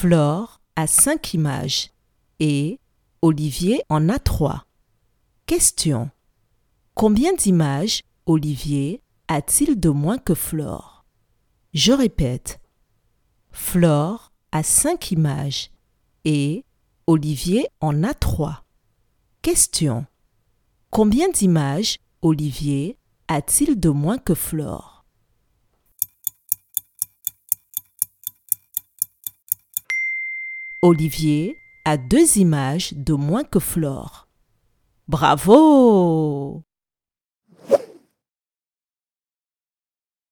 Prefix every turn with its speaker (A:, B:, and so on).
A: Flore a cinq images et Olivier en a trois. Question. Combien d'images Olivier a-t-il de moins que Flore? Je répète. Flore a cinq images et Olivier en a trois. Question. Combien d'images Olivier a-t-il de moins que Flore? Olivier a deux images de moins que Flore. Bravo